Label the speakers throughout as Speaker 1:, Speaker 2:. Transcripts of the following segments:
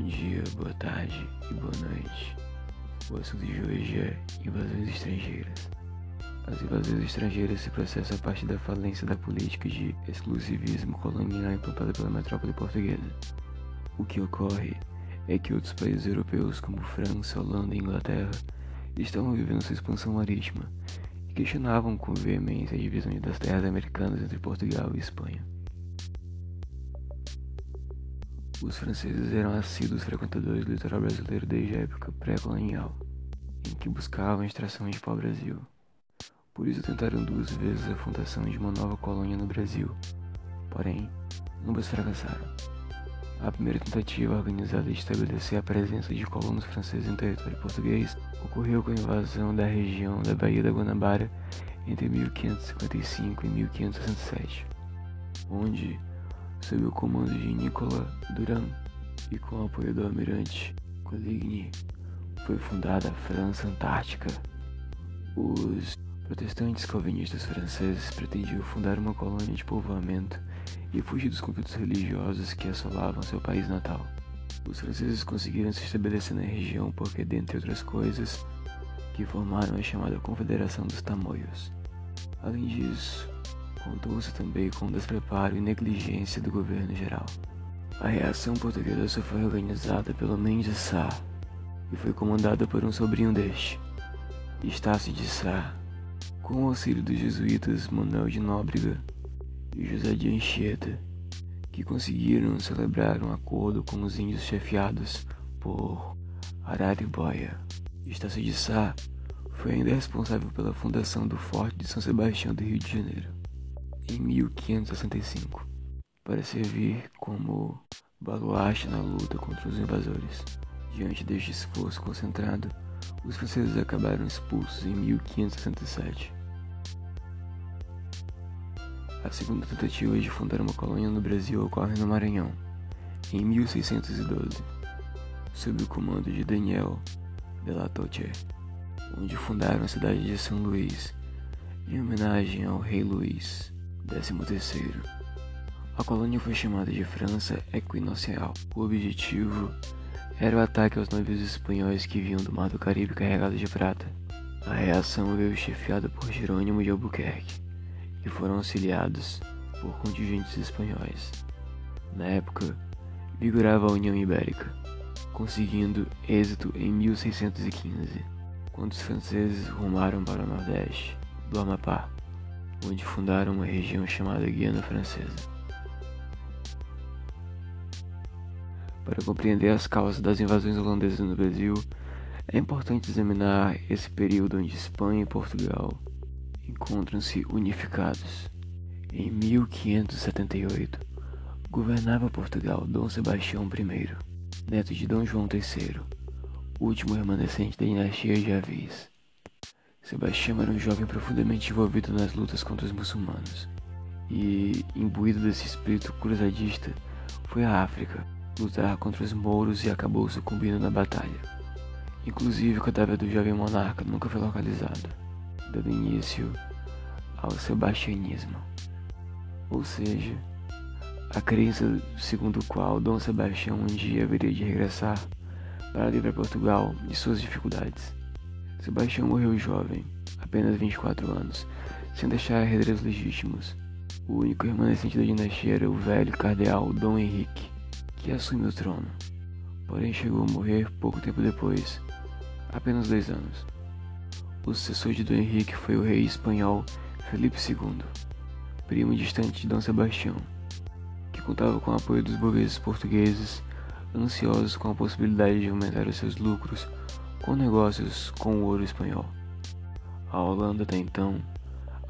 Speaker 1: Bom dia, boa tarde e boa noite. O assunto de hoje é invasões estrangeiras. As invasões estrangeiras se processam a partir da falência da política de exclusivismo colonial implantada pela metrópole portuguesa. O que ocorre é que outros países europeus, como França, Holanda e Inglaterra, estavam vivendo sua expansão marítima e questionavam com veemência a divisão das terras americanas entre Portugal e Espanha. Os franceses eram assíduos frequentadores do litoral brasileiro desde a época pré-colonial, em que buscavam extração de pau-brasil. Por isso tentaram duas vezes a fundação de uma nova colônia no Brasil, porém, ambas fracassaram. A primeira tentativa organizada de estabelecer a presença de colonos franceses em território português ocorreu com a invasão da região da Baía da Guanabara entre 1555 e 1567, onde sob o comando de Nicolas Duran e com o apoio do almirante Coligny, foi fundada a França Antártica. Os protestantes calvinistas franceses pretendiam fundar uma colônia de povoamento e fugir dos conflitos religiosos que assolavam seu país natal. Os franceses conseguiram se estabelecer na região porque, dentre outras coisas, que formaram a chamada Confederação dos Tamoios. Além disso, Contou-se também com o despreparo e negligência do governo geral. A reação portuguesa foi organizada pelo Mendes Sá e foi comandada por um sobrinho deste, Estácio de Sá, com o auxílio dos jesuítas Manuel de Nóbrega e José de Anchieta, que conseguiram celebrar um acordo com os índios chefiados por Araribóia. Estácio de Sá foi ainda responsável pela fundação do Forte de São Sebastião do Rio de Janeiro em 1565 para servir como baluarte na luta contra os invasores. Diante deste esforço concentrado, os franceses acabaram expulsos em 1567. A segunda tentativa de fundar uma colônia no Brasil ocorre no Maranhão, em 1612, sob o comando de Daniel de la Toche, onde fundaram a cidade de São Luís, em homenagem ao rei Luís. 13. A colônia foi chamada de França Equinocial. O objetivo era o ataque aos navios espanhóis que vinham do Mar do Caribe carregados de prata. A reação veio chefiada por Jerônimo de Albuquerque e foram auxiliados por contingentes espanhóis. Na época, vigorava a União Ibérica, conseguindo êxito em 1615, quando os franceses rumaram para o Nordeste, do Amapá onde fundaram uma região chamada Guiana Francesa. Para compreender as causas das invasões holandesas no Brasil, é importante examinar esse período onde Espanha e Portugal encontram-se unificados. Em 1578, governava Portugal Dom Sebastião I, neto de Dom João III, último remanescente da dinastia de Avis. Sebastião era um jovem profundamente envolvido nas lutas contra os muçulmanos e, imbuído desse espírito cruzadista, foi à África lutar contra os mouros e acabou sucumbindo na batalha. Inclusive, o cadáver do jovem monarca nunca foi localizado, dando início ao sebastianismo. Ou seja, a crença segundo a qual Dom Sebastião um dia haveria de regressar para livrar Portugal de suas dificuldades. Sebastião morreu jovem, apenas 24 anos, sem deixar herdeiros legítimos. O único remanescente da dinastia era o velho cardeal Dom Henrique, que assumiu o trono. Porém, chegou a morrer pouco tempo depois, apenas dois anos. O sucessor de Dom Henrique foi o rei espanhol Felipe II, primo distante de Dom Sebastião, que contava com o apoio dos burgueses portugueses, ansiosos com a possibilidade de aumentar os seus lucros com negócios com o ouro espanhol. A Holanda, até então,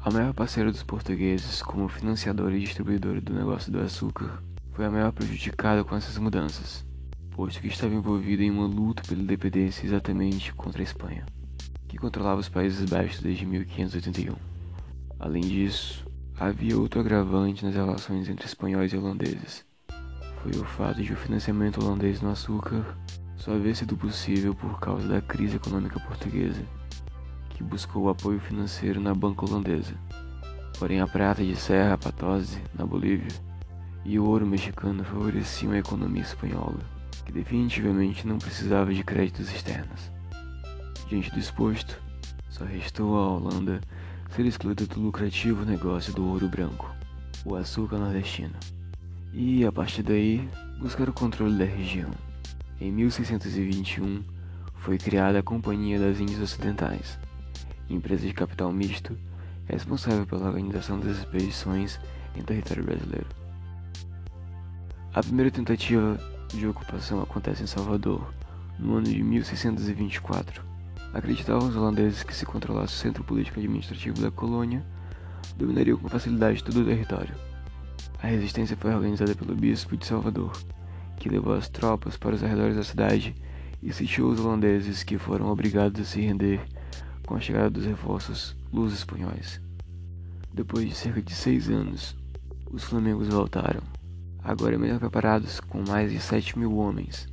Speaker 1: a maior parceira dos portugueses como financiadora e distribuidora do negócio do açúcar, foi a maior prejudicada com essas mudanças, posto que estava envolvida em uma luta pela independência exatamente contra a Espanha, que controlava os Países Baixos desde 1581. Além disso, havia outro agravante nas relações entre espanhóis e holandeses. Foi o fato de o financiamento holandês no açúcar só havia sido possível por causa da crise econômica portuguesa, que buscou apoio financeiro na banca holandesa. Porém, a prata de Serra Patose, na Bolívia, e o ouro mexicano favoreciam a economia espanhola, que definitivamente não precisava de créditos externos. Diante do exposto, só restou à Holanda ser excluída do lucrativo negócio do ouro branco, o açúcar nordestino, e a partir daí buscar o controle da região. Em 1621 foi criada a Companhia das Índias Ocidentais, empresa de capital misto responsável pela organização das expedições em território brasileiro. A primeira tentativa de ocupação acontece em Salvador, no ano de 1624. Acreditavam os holandeses que se controlasse o centro político administrativo da colônia, dominariam com facilidade todo o território. A resistência foi organizada pelo bispo de Salvador, que levou as tropas para os arredores da cidade e sitiou os holandeses que foram obrigados a se render com a chegada dos reforços luz espanhóis. Depois de cerca de seis anos, os Flamengos voltaram, agora melhor preparados com mais de 7 mil homens,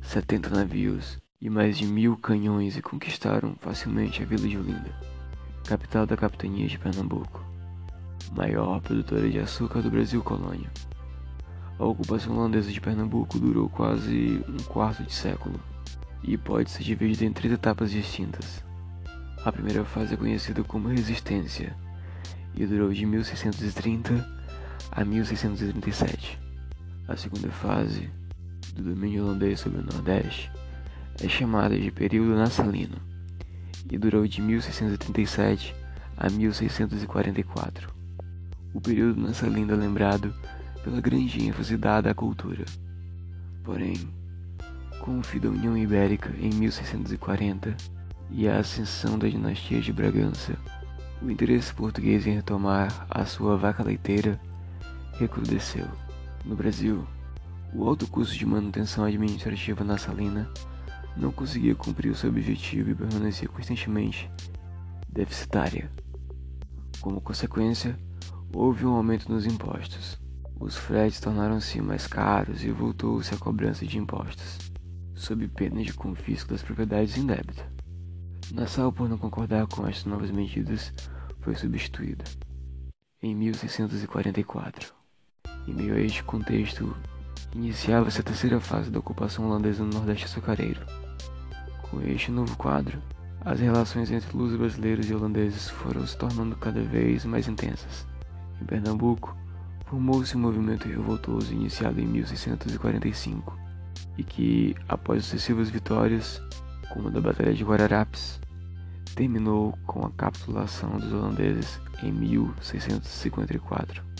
Speaker 1: 70 navios e mais de mil canhões e conquistaram facilmente a vila de Olinda, capital da capitania de Pernambuco, maior produtora de açúcar do Brasil colônia. A ocupação holandesa de Pernambuco durou quase um quarto de século e pode ser dividida em três etapas distintas. A primeira fase é conhecida como Resistência e durou de 1630 a 1637. A segunda fase, do domínio holandês sobre o Nordeste, é chamada de Período Nassalino e durou de 1637 a 1644. O período nassalino é lembrado pela grande ênfase dada à cultura. Porém, com o fim da União Ibérica em 1640 e a ascensão da dinastia de Bragança, o interesse português em retomar a sua vaca leiteira recrudesceu. No Brasil, o alto custo de manutenção administrativa na salina não conseguia cumprir o seu objetivo e permanecia constantemente deficitária. Como consequência, houve um aumento nos impostos. Os fretes tornaram-se mais caros e voltou-se a cobrança de impostos sob pena de confisco das propriedades em débito. Nassau, por não concordar com estas novas medidas, foi substituída. Em 1644, em meio a este contexto, iniciava-se a terceira fase da ocupação holandesa no Nordeste açucareiro. Com este novo quadro, as relações entre lusos brasileiros e holandeses foram se tornando cada vez mais intensas. Em Pernambuco, formou-se um movimento revoltoso iniciado em 1645 e que, após sucessivas vitórias, como a da Batalha de Guararapes, terminou com a capitulação dos holandeses em 1654.